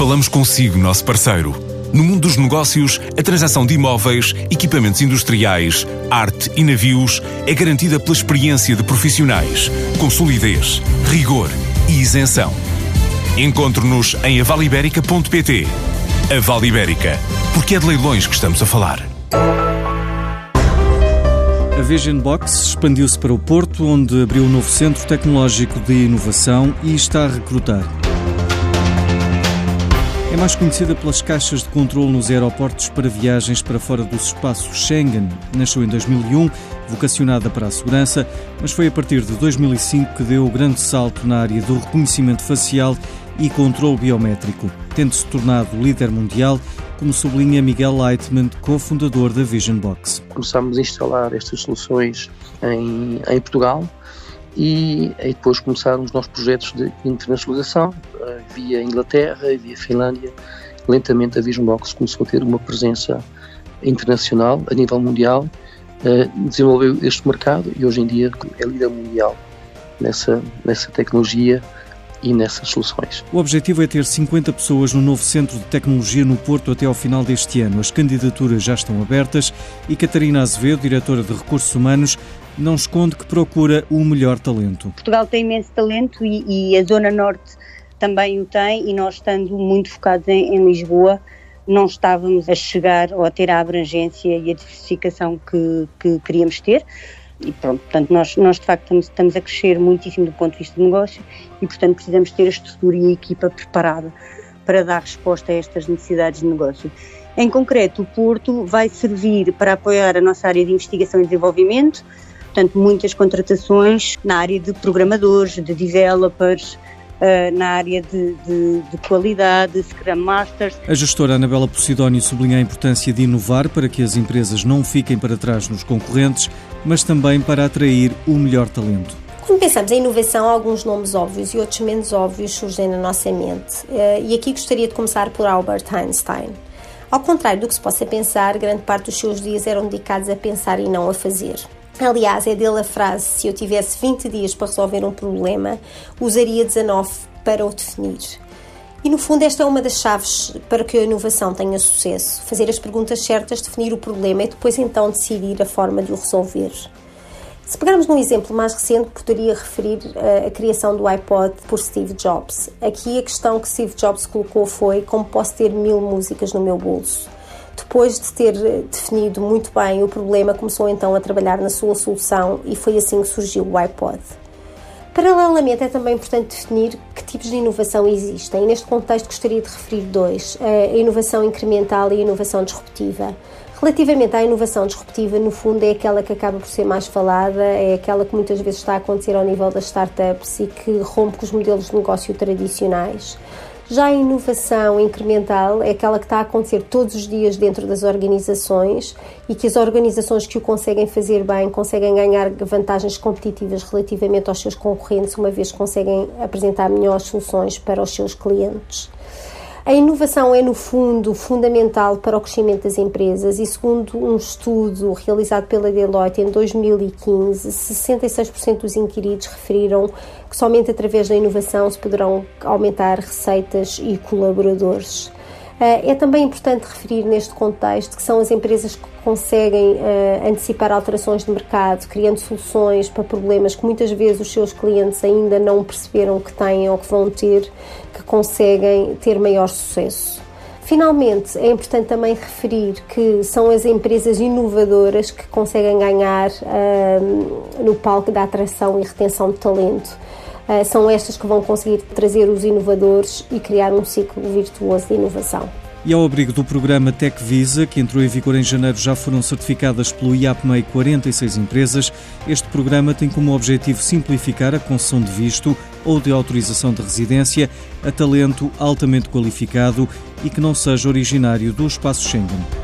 Falamos consigo, nosso parceiro. No mundo dos negócios, a transação de imóveis, equipamentos industriais, arte e navios é garantida pela experiência de profissionais, com solidez, rigor e isenção. Encontre-nos em avaliberica.pt. A Vale Ibérica, porque é de leilões que estamos a falar. A Vision Box expandiu-se para o Porto, onde abriu um novo centro tecnológico de inovação e está a recrutar. É mais conhecida pelas caixas de controle nos aeroportos para viagens para fora dos espaços Schengen. Nasceu em 2001, vocacionada para a segurança, mas foi a partir de 2005 que deu o grande salto na área do reconhecimento facial e controle biométrico, tendo-se tornado líder mundial, como sublinha Miguel Leitman, cofundador da Vision Box. Começámos a instalar estas soluções em, em Portugal e, e depois começaram os nossos projetos de internacionalização eh, via Inglaterra, via Finlândia. Lentamente a Vision Box começou a ter uma presença internacional, a nível mundial, eh, desenvolveu este mercado e hoje em dia é líder mundial nessa, nessa tecnologia e nessas soluções. O objetivo é ter 50 pessoas no novo Centro de Tecnologia no Porto até ao final deste ano. As candidaturas já estão abertas e Catarina Azevedo, diretora de Recursos Humanos, não esconde que procura o melhor talento. Portugal tem imenso talento e, e a Zona Norte também o tem e nós estando muito focados em, em, Lisboa não estávamos a chegar ou a ter a abrangência e a diversificação que, que queríamos ter e pronto, portanto nós, nós de facto estamos, estamos, a crescer muitíssimo do ponto de vista de negócio e portanto precisamos ter a estrutura e a equipa preparada para dar resposta a estas necessidades de negócio. Em concreto, o Porto vai servir para apoiar a nossa área de investigação e desenvolvimento, portanto, muitas contratações na área de programadores, de developers, Uh, na área de, de, de, qualidade, Scrum Masters. A gestora Anabela Posidónio sublinha a importância de inovar para que as empresas não fiquem para trás nos concorrentes, mas também para atrair o melhor talento. Quando pensamos em inovação, alguns nomes óbvios e outros menos óbvios surgem na nossa mente. Uh, e aqui gostaria de começar por Albert Einstein. Ao contrário do que se possa pensar, grande parte dos seus dias eram dedicados a pensar e não a fazer. Aliás, é dele a frase: se eu tivesse 20 dias para resolver um problema, usaria 19 para o definir. E no fundo, esta é uma das chaves para que a inovação tenha sucesso: fazer as perguntas certas, definir o problema e depois então decidir a forma de o resolver. Se pegarmos num exemplo mais recente, poderia referir a, a criação do iPod por Steve Jobs. Aqui a questão que Steve Jobs colocou foi: como posso ter mil músicas no meu bolso? Depois de ter definido muito bem o problema, começou então a trabalhar na sua solução e foi assim que surgiu o iPod. Paralelamente, é também importante definir que tipos de inovação existem. Neste contexto, gostaria de referir dois: a inovação incremental e a inovação disruptiva. Relativamente à inovação disruptiva, no fundo, é aquela que acaba por ser mais falada, é aquela que muitas vezes está a acontecer ao nível das startups e que rompe com os modelos de negócio tradicionais. Já a inovação incremental é aquela que está a acontecer todos os dias dentro das organizações e que as organizações que o conseguem fazer bem conseguem ganhar vantagens competitivas relativamente aos seus concorrentes, uma vez conseguem apresentar melhores soluções para os seus clientes. A inovação é, no fundo, fundamental para o crescimento das empresas e, segundo um estudo realizado pela Deloitte em 2015, 66% dos inquiridos referiram que somente através da inovação se poderão aumentar receitas e colaboradores. Eh, é também importante referir neste contexto que são as empresas que conseguem uh, antecipar alterações de mercado, criando soluções para problemas que muitas vezes os seus clientes ainda não perceberam que têm ou que vão ter, que conseguem ter maior sucesso. Finalmente, é importante também referir que são as empresas inovadoras que conseguem ganhar uh, no palco da atração e retenção de talento. Eh, são estas que vão conseguir trazer os inovadores e criar um ciclo virtuoso de inovação. E ao abrigo do programa Tech Visa, que entrou em vigor em janeiro, já foram certificadas pelo IAPMEI 46 empresas. Este programa tem como objetivo simplificar a concessão de visto ou de autorização de residência a talento altamente qualificado e que não seja originário do espaço Schengen.